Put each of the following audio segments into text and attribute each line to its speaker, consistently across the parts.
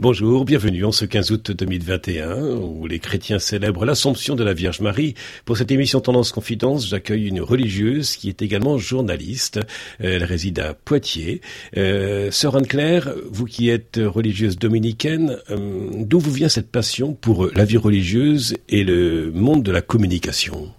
Speaker 1: Bonjour, bienvenue en ce 15 août 2021 où les chrétiens célèbrent l'Assomption de la Vierge Marie. Pour cette émission Tendance Confidence, j'accueille une religieuse qui est également journaliste. Elle réside à Poitiers. Euh, Sœur Anne-Claire, vous qui êtes religieuse dominicaine, euh, d'où vous vient cette passion pour la vie religieuse et le monde de la communication?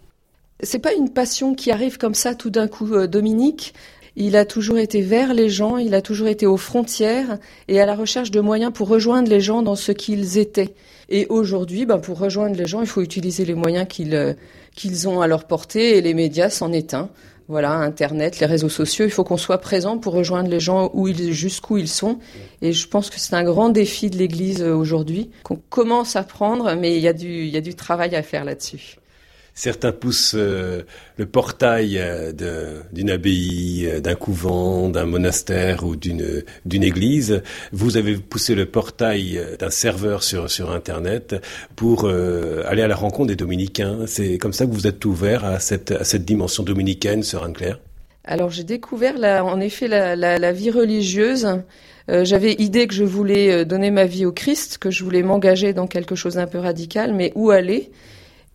Speaker 2: C'est pas une passion qui arrive comme ça tout d'un coup, euh, Dominique. Il a toujours été vers les gens, il a toujours été aux frontières et à la recherche de moyens pour rejoindre les gens dans ce qu'ils étaient. Et aujourd'hui, ben, pour rejoindre les gens, il faut utiliser les moyens qu'ils euh, ont à leur portée et les médias s'en est un. Voilà, Internet, les réseaux sociaux, il faut qu'on soit présent pour rejoindre les gens où ils, jusqu'où ils sont. Et je pense que c'est un grand défi de l'Église euh, aujourd'hui, qu'on commence à prendre, mais il y a du, il y a du travail à faire là-dessus.
Speaker 1: Certains poussent euh, le portail euh, d'une abbaye, euh, d'un couvent, d'un monastère ou d'une église. Vous avez poussé le portail d'un serveur sur sur Internet pour aller à la rencontre des dominicains. C'est comme ça que vous êtes ouvert à cette à cette dimension dominicaine, Sœur Anne-Claire?
Speaker 2: Alors j'ai découvert en effet la vie religieuse. J'avais idée que je voulais donner ma vie au Christ, que je voulais m'engager dans quelque chose d'un peu radical, mais où aller?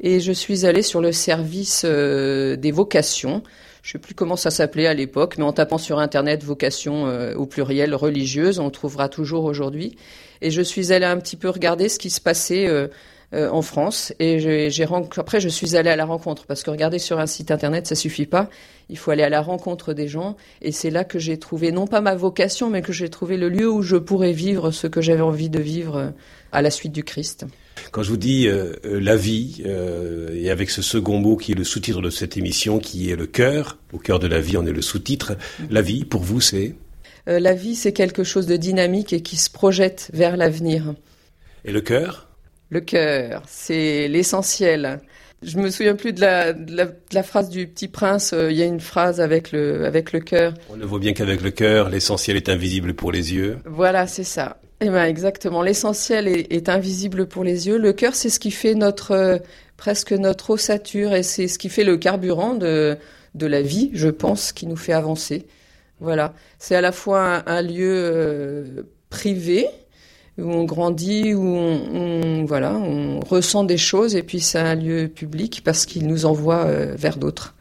Speaker 2: Et je suis allée sur le service euh, des vocations. Je sais plus comment ça s'appelait à l'époque, mais en tapant sur internet vocation euh, au pluriel religieuse, on trouvera toujours aujourd'hui. Et je suis allée un petit peu regarder ce qui se passait euh, en France. Et j'ai après je suis allée à la rencontre parce que regarder sur un site internet ça suffit pas. Il faut aller à la rencontre des gens. Et c'est là que j'ai trouvé non pas ma vocation, mais que j'ai trouvé le lieu où je pourrais vivre ce que j'avais envie de vivre à la suite du Christ.
Speaker 1: Quand je vous dis euh, euh, la vie, euh, et avec ce second mot qui est le sous-titre de cette émission, qui est le cœur, au cœur de la vie, on est le sous-titre. La vie, pour vous, c'est?
Speaker 2: La vie, c'est quelque chose de dynamique et qui se projette vers l'avenir.
Speaker 1: Et le cœur?
Speaker 2: Le cœur, c'est l'essentiel. Je me souviens plus de la, de la, phrase du Petit Prince. Il y a une phrase avec le avec le cœur.
Speaker 1: On ne voit bien qu'avec le cœur, l'essentiel est invisible pour les yeux.
Speaker 2: Voilà, c'est ça. Eh ben exactement. L'essentiel est, invisible pour les yeux. Le cœur, c'est ce qui fait notre euh, presque notre ossature et c'est ce qui fait le carburant de de la vie, je pense, qui nous fait avancer. Voilà. C'est à la fois un, lieu euh, privé où on grandit, où on, voilà, on ressent des choses, et puis c'est un lieu public parce qu'il nous envoie euh, vers d'autres.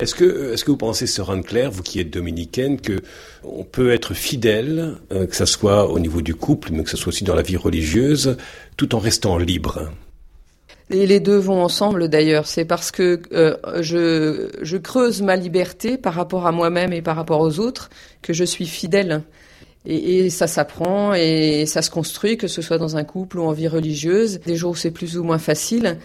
Speaker 1: Est-ce que, est-ce que vous pensez, Sœur Anne-Claire, vous qui êtes dominicaine, que on peut être fidèle, euh, que ce soit au niveau du couple, mais que ce soit aussi dans la vie religieuse, tout en restant libre?
Speaker 2: Et les deux vont ensemble d'ailleurs. C'est parce que euh, je, je creuse ma liberté par rapport à moi-même et par rapport aux autres que je suis fidèle. Et, et, ça s'apprend et ça se construit, que ce soit dans un couple ou en vie religieuse. Des jours où c'est plus ou moins facile,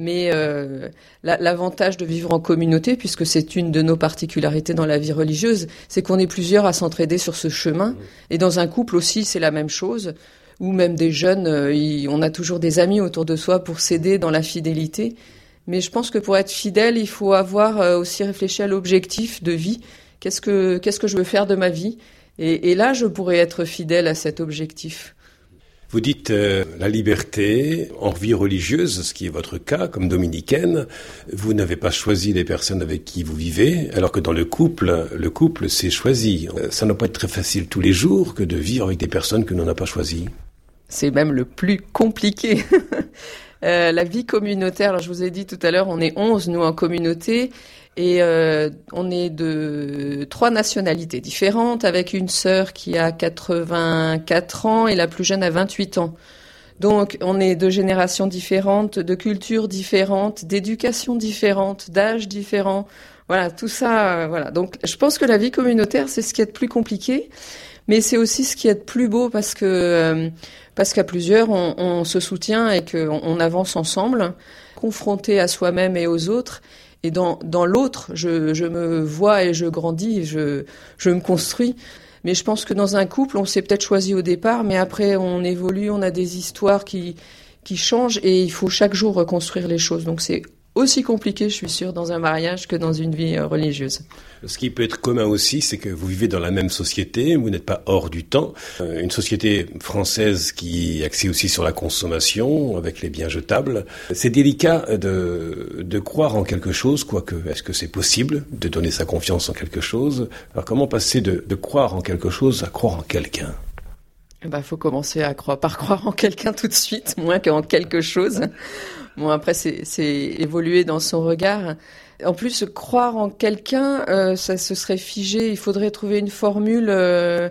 Speaker 2: mais euh, l'avantage de vivre en communauté, puisque c'est une de nos particularités dans la vie religieuse, c'est qu'on est plusieurs à s'entraider sur ce chemin. Et dans un couple aussi, c'est la même chose. Ou même des jeunes, euh, on a toujours des amis autour de soi pour s'aider dans la fidélité. Mais je pense que pour être fidèle, il faut avoir euh, aussi réfléchi à l'objectif de vie. Qu'est-ce que je veux faire de ma vie? Et là, je pourrais être fidèle à cet objectif.
Speaker 1: Vous dites euh, la liberté en vie religieuse, ce qui est votre cas comme dominicaine. Vous n'avez pas choisi les personnes avec qui vous vivez, alors que dans le couple, le couple c'est choisi. Euh, ça n'a pas être très facile tous les jours que de vivre avec des personnes que l'on n'a pas choisies.
Speaker 2: C'est même le plus compliqué. Euh, la vie communautaire, alors je vous ai dit tout à l'heure, on est 11 nous en communauté et euh, on est de trois nationalités différentes, avec une sœur qui a 84 ans et la plus jeune a 28 ans. Donc on est de générations différentes, de cultures différentes, d'éducation différentes, d'âges différents. Voilà, tout ça, euh, voilà. Donc je pense que la vie communautaire, c'est ce qui est de plus compliqué, mais c'est aussi ce qui est de plus beau parce que euh, parce qu'à plusieurs, on, se soutient et qu'on on avance ensemble, confronté à soi-même et aux autres. Et dans, dans l'autre, je, je, me vois et je grandis, je, je me construis. Mais je pense que dans un couple, on s'est peut-être choisi au départ, mais après on évolue, on a des histoires qui, qui changent et il faut chaque jour reconstruire les choses. Donc c'est aussi compliqué, je suis sûre, dans un mariage que dans une vie euh, religieuse.
Speaker 1: Ce qui peut être commun aussi, c'est que vous vivez dans la même société, vous n'êtes pas hors du temps. Euh, une société française qui axée aussi sur la consommation, avec les biens jetables. C'est délicat de, de croire en quelque chose, quoique, est-ce que c'est possible de donner sa confiance en quelque chose? Alors comment passer de, de croire en quelque chose à croire en quelqu'un?
Speaker 2: Il bah, faut commencer à croire, par croire en quelqu'un tout de suite, moins qu'en quelque chose. Bon, après, c'est évoluer dans son regard. En plus, croire en quelqu'un, euh, ça se serait figé. Il faudrait trouver une formule euh,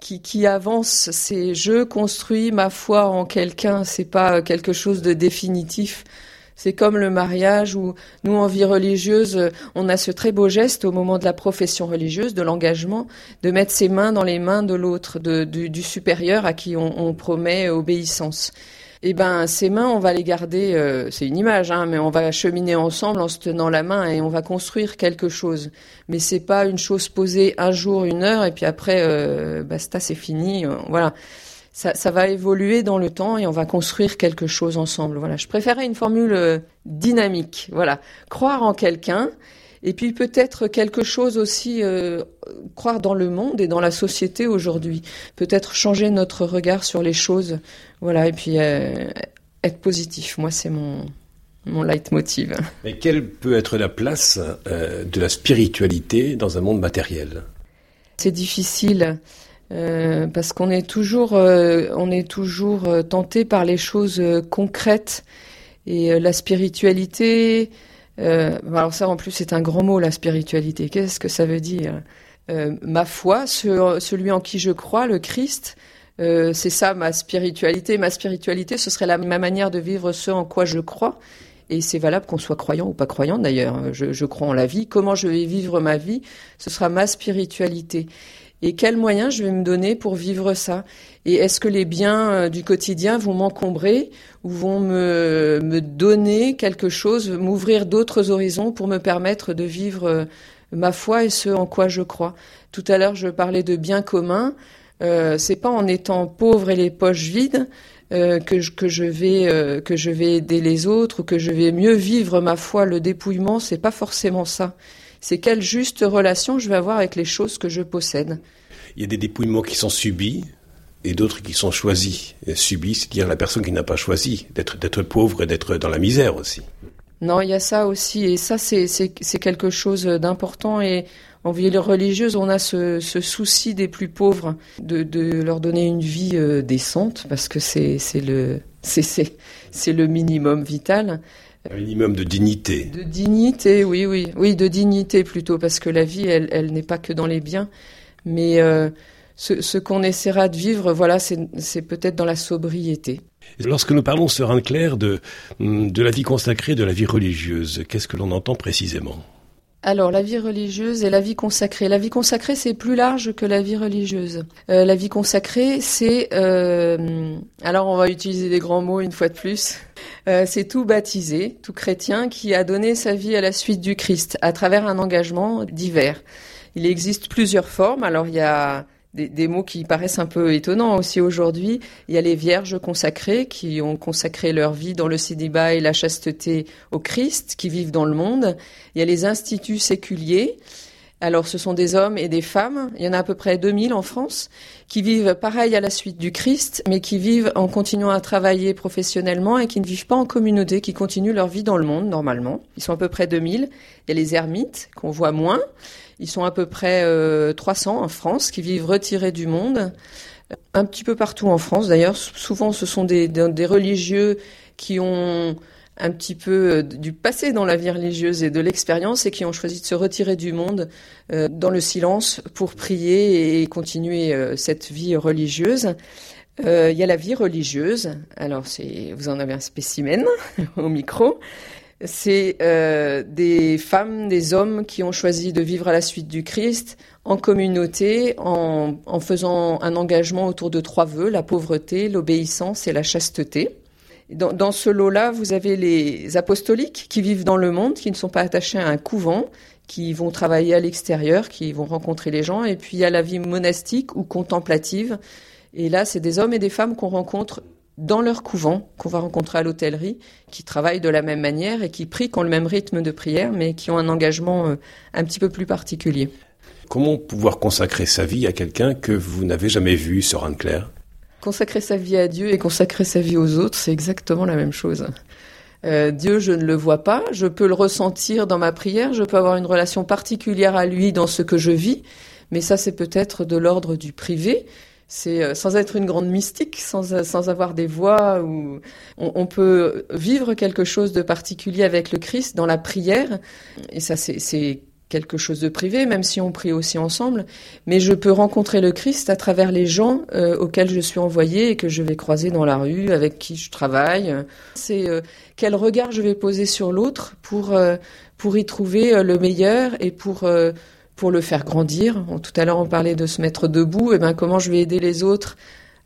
Speaker 2: qui, qui, avance. C'est je construis ma foi en quelqu'un. C'est pas quelque chose de définitif. C'est comme le mariage où nous, en vie religieuse, on a ce très beau geste au moment de la profession religieuse, de l'engagement, de mettre ses mains dans les mains de l'autre, du, supérieur à qui on, on promet obéissance. Eh ben, ces mains, on va les garder. Euh, c'est une image, hein, mais on va cheminer ensemble en se tenant la main et on va construire quelque chose. Mais c'est pas une chose posée un jour, une heure, et puis après, euh, basta, c'est fini. Euh, voilà ça, ça, va évoluer dans le temps et on va construire quelque chose ensemble. Voilà, je préférais une formule euh, dynamique. Voilà, croire en quelqu'un et puis peut-être quelque chose aussi, euh, croire dans le monde et dans la société aujourd'hui. Peut-être changer notre regard sur les choses. Voilà, et puis euh, être positif. Moi, c'est mon mon leitmotiv.
Speaker 1: Mais quelle peut être la place de la spiritualité dans un monde matériel?
Speaker 2: C'est difficile. Euh, parce qu'on est toujours, euh, on est toujours euh, tenté par les choses concrètes et la spiritualité. alors ça, en plus, c'est un grand mot, la spiritualité. Qu'est-ce que ça veut dire? Ma foi, celui en qui je crois, le Christ, c'est ça ma spiritualité. Ma spiritualité, ce serait ma manière de vivre ce en quoi je crois. Et c'est valable qu'on soit croyant ou pas croyant d'ailleurs. Je crois en la vie. Comment je vais vivre ma vie, ce sera ma spiritualité et quels moyens je vais me donner pour vivre ça? Et est-ce que les biens euh, du quotidien vont m'encombrer ou vont me, donner quelque chose, m'ouvrir d'autres horizons pour me permettre de vivre euh, ma foi et ce en quoi je crois? Tout à l'heure, je parlais de biens communs. Euh, c'est pas en étant pauvre et les poches vides euh, que, je, vais que je vais aider les autres ou que je vais mieux vivre ma foi. Le dépouillement, c'est pas forcément ça c'est quelle juste relation je vais avoir avec les choses que je possède.
Speaker 1: Il y a des dépouillements qui sont subis et d'autres qui sont choisis. subis, c'est-à-dire la personne qui n'a pas choisi d'être, d'être pauvre et d'être dans la misère aussi.
Speaker 2: Non, il y a ça aussi, et ça c'est, quelque chose d'important. Et en vie religieuse, on a ce, souci des plus pauvres de, leur donner une vie euh, décente, parce que c'est, le, c'est le minimum vital.
Speaker 1: Un minimum de dignité.
Speaker 2: De dignité, oui, oui, oui, de dignité plutôt, parce que la vie, elle, elle n'est pas que dans les biens, mais euh, ce, ce qu'on essaiera de vivre, voilà, c'est peut-être dans la sobriété.
Speaker 1: Lorsque nous parlons, Sœur Anne-Claire, de, de la vie consacrée, de la vie religieuse, qu'est-ce que l'on entend précisément?
Speaker 2: Alors, la vie religieuse et la vie consacrée. La vie consacrée, c'est plus large que la vie religieuse. Euh, la vie consacrée, c'est... Euh, alors, on va utiliser des grands mots une fois de plus. Euh, c'est tout baptisé, tout chrétien qui a donné sa vie à la suite du Christ à travers un engagement divers. Il existe plusieurs formes. Alors, il y a des, mots qui paraissent un peu étonnants aussi aujourd'hui. Il y a les vierges consacrées qui ont consacré leur vie dans le célibat et la chasteté au Christ, qui vivent dans le monde. Il y a les instituts séculiers. Alors, ce sont des hommes et des femmes. Il y en a à peu près 2000 en France qui vivent pareil à la suite du Christ, mais qui vivent en continuant à travailler professionnellement et qui ne vivent pas en communauté, qui continuent leur vie dans le monde normalement. Ils sont à peu près 2000. Il y a les ermites qu'on voit moins. Ils sont à peu près 300 euh, en France qui vivent retirés du monde, un petit peu partout en France d'ailleurs. Souvent, ce sont des, religieux qui ont un petit peu euh, du passé dans la vie religieuse et de l'expérience et qui ont choisi de se retirer du monde euh, dans le silence pour prier et continuer cette vie religieuse. Il y a la vie religieuse. Alors, c'est, vous en avez un spécimen au micro c'est euh, des femmes, des hommes qui ont choisi de vivre à la suite du Christ en communauté, en, faisant un engagement autour de trois vœux, la pauvreté, l'obéissance et la chasteté. Dans, ce lot-là, vous avez les apostoliques qui vivent dans le monde, qui ne sont pas attachés à un couvent, qui vont travailler à l'extérieur, qui vont rencontrer les gens. Et puis il y a la vie monastique ou contemplative. Et là, c'est des hommes et des femmes qu'on rencontre dans leur couvent, qu'on va rencontrer à l'hôtellerie, qui travaillent de la même manière et qui prient, qui ont le même rythme de prière, mais qui ont un engagement euh, un petit peu plus particulier.
Speaker 1: Comment pouvoir consacrer sa vie à quelqu'un que vous n'avez jamais vu, Sœur Anne-Claire
Speaker 2: Consacrer sa vie à Dieu et consacrer sa vie aux autres, c'est exactement la même chose. Euh, Dieu, je ne le vois pas, je peux le ressentir dans ma prière, je peux avoir une relation particulière à lui dans ce que je vis, mais ça c'est peut-être de l'ordre du privé c'est sans être une grande mystique, sans, sans avoir des voix, où on, on, peut vivre quelque chose de particulier avec le Christ dans la prière. Et ça, c'est quelque chose de privé, même si on prie aussi ensemble, mais je peux rencontrer le Christ à travers les gens euh, auxquels je suis envoyé et que je vais croiser dans la rue, avec qui je travaille. C'est euh, quel regard je vais poser sur l'autre pour euh, pour y trouver le meilleur et pour pour le faire grandir. Tout à l'heure on parlait de se mettre debout, et ben comment je vais aider les autres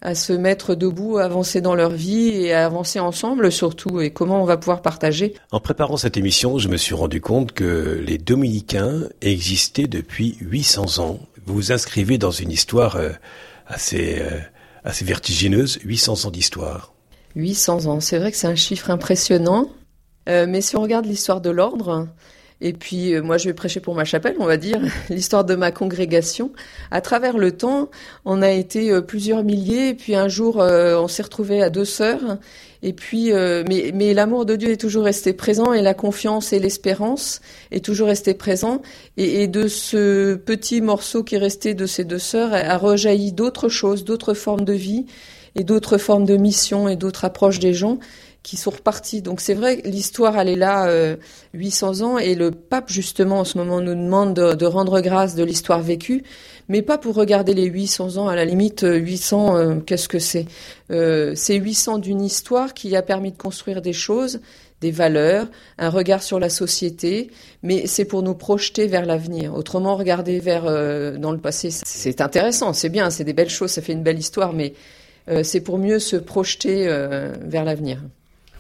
Speaker 2: à se mettre debout, à avancer dans leur vie et à avancer ensemble surtout, et comment on va pouvoir partager.
Speaker 1: En préparant cette émission, je me suis rendu compte que les dominicains existaient depuis 800 ans. Vous vous inscrivez dans une histoire euh, assez, euh, assez vertigineuse, 800 ans d'histoire.
Speaker 2: 800 ans, c'est vrai que c'est un chiffre impressionnant, euh, mais si on regarde l'histoire de l'ordre, et puis euh, moi, je vais prêcher pour ma chapelle, on va dire, l'histoire de ma congrégation. À travers le temps, on a été euh, plusieurs milliers, et puis un jour, euh, on s'est retrouvé à deux sœurs. Et puis, mais, mais l'amour de Dieu est toujours resté présent, et la confiance et l'espérance est toujours resté présent. Et, et, de ce petit morceau qui est resté de ces deux sœurs a rejailli d'autres choses, d'autres formes de vie, et d'autres formes de mission, et d'autres approches des gens qui sont repartis. Donc c'est vrai, l'histoire, elle est là euh, 800 ans, et le pape, justement, en ce moment, nous demande de, rendre grâce de l'histoire vécue, mais pas pour regarder les 800 ans, à la limite, 800, euh, euh, qu'est-ce que c'est? Euh, C'est 800 d'une histoire qui a permis de construire des choses, des valeurs, un regard sur la société, mais c'est pour nous projeter vers l'avenir. Autrement, regarder vers dans le passé, c'est intéressant, c'est bien, c'est des belles choses, ça fait une belle histoire, mais c'est pour mieux se projeter vers l'avenir.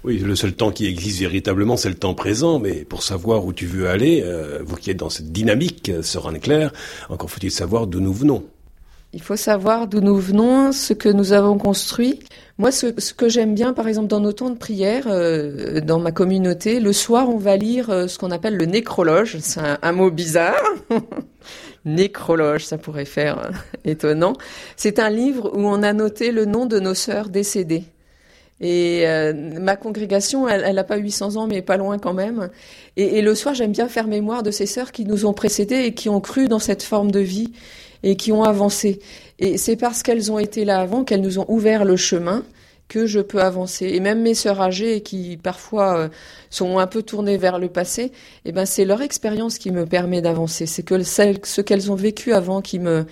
Speaker 1: Oui, le seul temps qui existe véritablement, c'est le temps présent, mais pour savoir où tu veux aller, euh, vous qui êtes dans cette dynamique, euh, Soren Claire, encore faut-il savoir d'où nous venons.
Speaker 2: Il faut savoir d'où nous venons, ce que nous avons construit. Moi, ce, que j'aime bien, par exemple, dans nos temps de prière, euh, dans ma communauté, le soir, on va lire ce qu'on appelle le nécrologe. C'est un, mot bizarre. nécrologe, ça pourrait faire étonnant. C'est un livre où on a noté le nom de nos sœurs décédées. Et euh, ma congrégation, elle n'a pas 800 ans, mais pas loin quand même. Et, et le soir, j'aime bien faire mémoire de ces sœurs qui nous ont précédés et qui ont cru dans cette forme de vie et qui ont avancé. Et c'est parce qu'elles ont été là avant qu'elles nous ont ouvert le chemin que je peux avancer. Et même mes sœurs âgées qui parfois euh, sont un peu tournées vers le passé, eh ben c'est leur expérience qui me permet d'avancer. C'est que ce qu'elles ont vécu avant qui me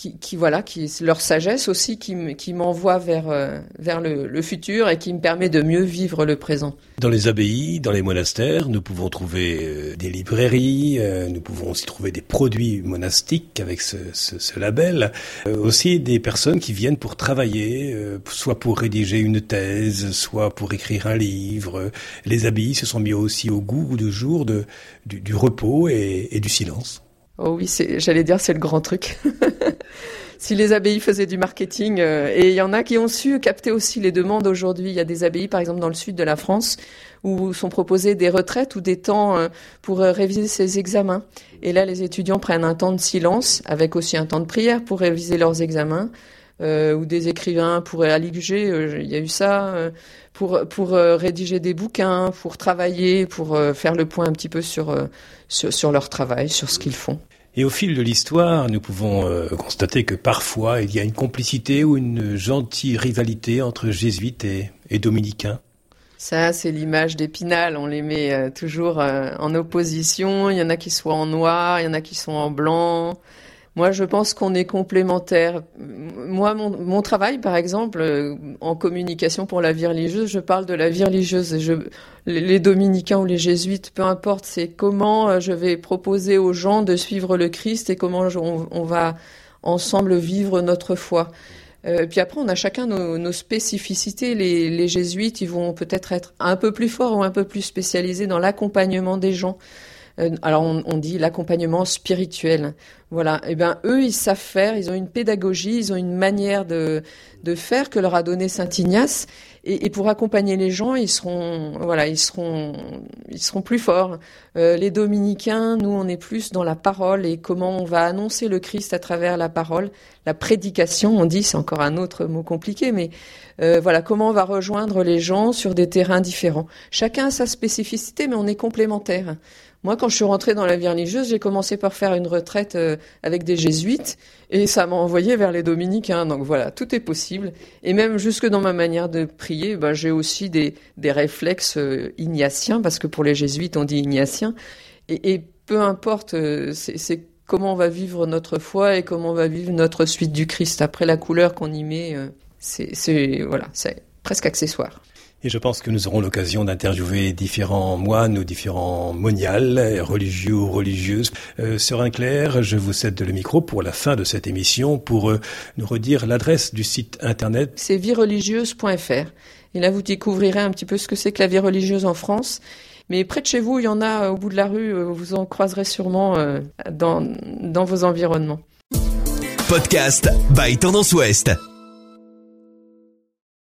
Speaker 2: qui, qui, voilà, qui leur sagesse aussi qui, qui m'envoie vers euh, vers le, le, futur et qui me permet de mieux vivre le présent.
Speaker 1: Dans les abbayes, dans les monastères, nous pouvons trouver euh, des librairies, euh, nous pouvons aussi trouver des produits monastiques avec ce, ce, ce label, aussi des personnes qui viennent pour travailler, soit pour rédiger une thèse, soit pour écrire un livre. Les abbayes se sont mis aussi au goût du jour de, du, du repos et, et du silence.
Speaker 2: Oh oui, j'allais dire c'est le grand truc. si les abbayes faisaient du marketing, euh, et il y en a qui ont su capter aussi les demandes aujourd'hui. Il y a des abbayes, par exemple, dans le sud de la France, où sont proposées des retraites ou des temps euh, pour euh, réviser ses examens. Et là, les étudiants prennent un temps de silence, avec aussi un temps de prière pour réviser leurs examens. Euh, ou des écrivains pour alléger, il y a eu ça, pour pour rédiger des bouquins, pour travailler, pour faire le point un petit peu sur, sur, sur leur travail, sur ce qu'ils font.
Speaker 1: Et au fil de l'histoire, nous pouvons euh, constater que parfois il y a une complicité ou une gentille rivalité entre jésuites et, et dominicains.
Speaker 2: Ça, c'est l'image d'Épinal. On les met euh, toujours euh, en opposition. Il y en a qui sont en noir, il y en a qui sont en blanc. Moi, je pense qu'on est complémentaires. Moi, mon, travail, par exemple, euh, en communication pour la vie religieuse, je parle de la vie religieuse. Les dominicains ou les jésuites, peu importe, c'est comment euh, je vais proposer aux gens de suivre le Christ et comment on, va ensemble vivre notre foi. Euh, puis après, on a chacun nos, nos spécificités. Les, les, jésuites, ils vont peut-être être un peu plus forts ou un peu plus spécialisés dans l'accompagnement des gens. Euh, alors on, dit l'accompagnement spirituel. Voilà. Et eh ben eux, ils savent faire. Ils ont une pédagogie, ils ont une manière de faire que leur a donné Saint Ignace. Et, et, pour accompagner les gens, ils seront voilà, ils seront ils seront plus forts. Euh, les dominicains, nous, on est plus dans la parole et comment on va annoncer le Christ à travers la parole, la prédication. On dit, c'est encore un autre mot compliqué, mais euh, voilà, comment on va rejoindre les gens sur des terrains différents. Chacun a sa spécificité, mais on est complémentaires. Moi, quand je suis rentrée dans la vie religieuse, j'ai commencé par faire une retraite euh, avec des jésuites et ça m'a envoyé vers les dominicains. Donc voilà, tout est possible. Et même jusque dans ma manière de prier, ben, j'ai aussi des, des réflexes euh, ignatiens parce que pour les jésuites, on dit ignatien. Et, et peu importe, euh, c'est comment on va vivre notre foi et comment on va vivre notre suite du Christ. Après la couleur qu'on y met, c'est voilà, c'est presque accessoire.
Speaker 1: Et je pense que nous aurons l'occasion d'interviewer différents moines ou différents moniales, religieux ou religieuses. Euh, Sœur Inclair, je vous cède le micro pour la fin de cette émission pour euh, nous redire l'adresse du site internet.
Speaker 2: C'est viereligieuse.fr. Et là, vous découvrirez un petit peu ce que c'est que la vie religieuse en France. Mais près de chez vous, il y en a au bout de la rue, euh, vous en croiserez sûrement euh, dans, dans vos environnements.
Speaker 3: Podcast by Tendance Ouest.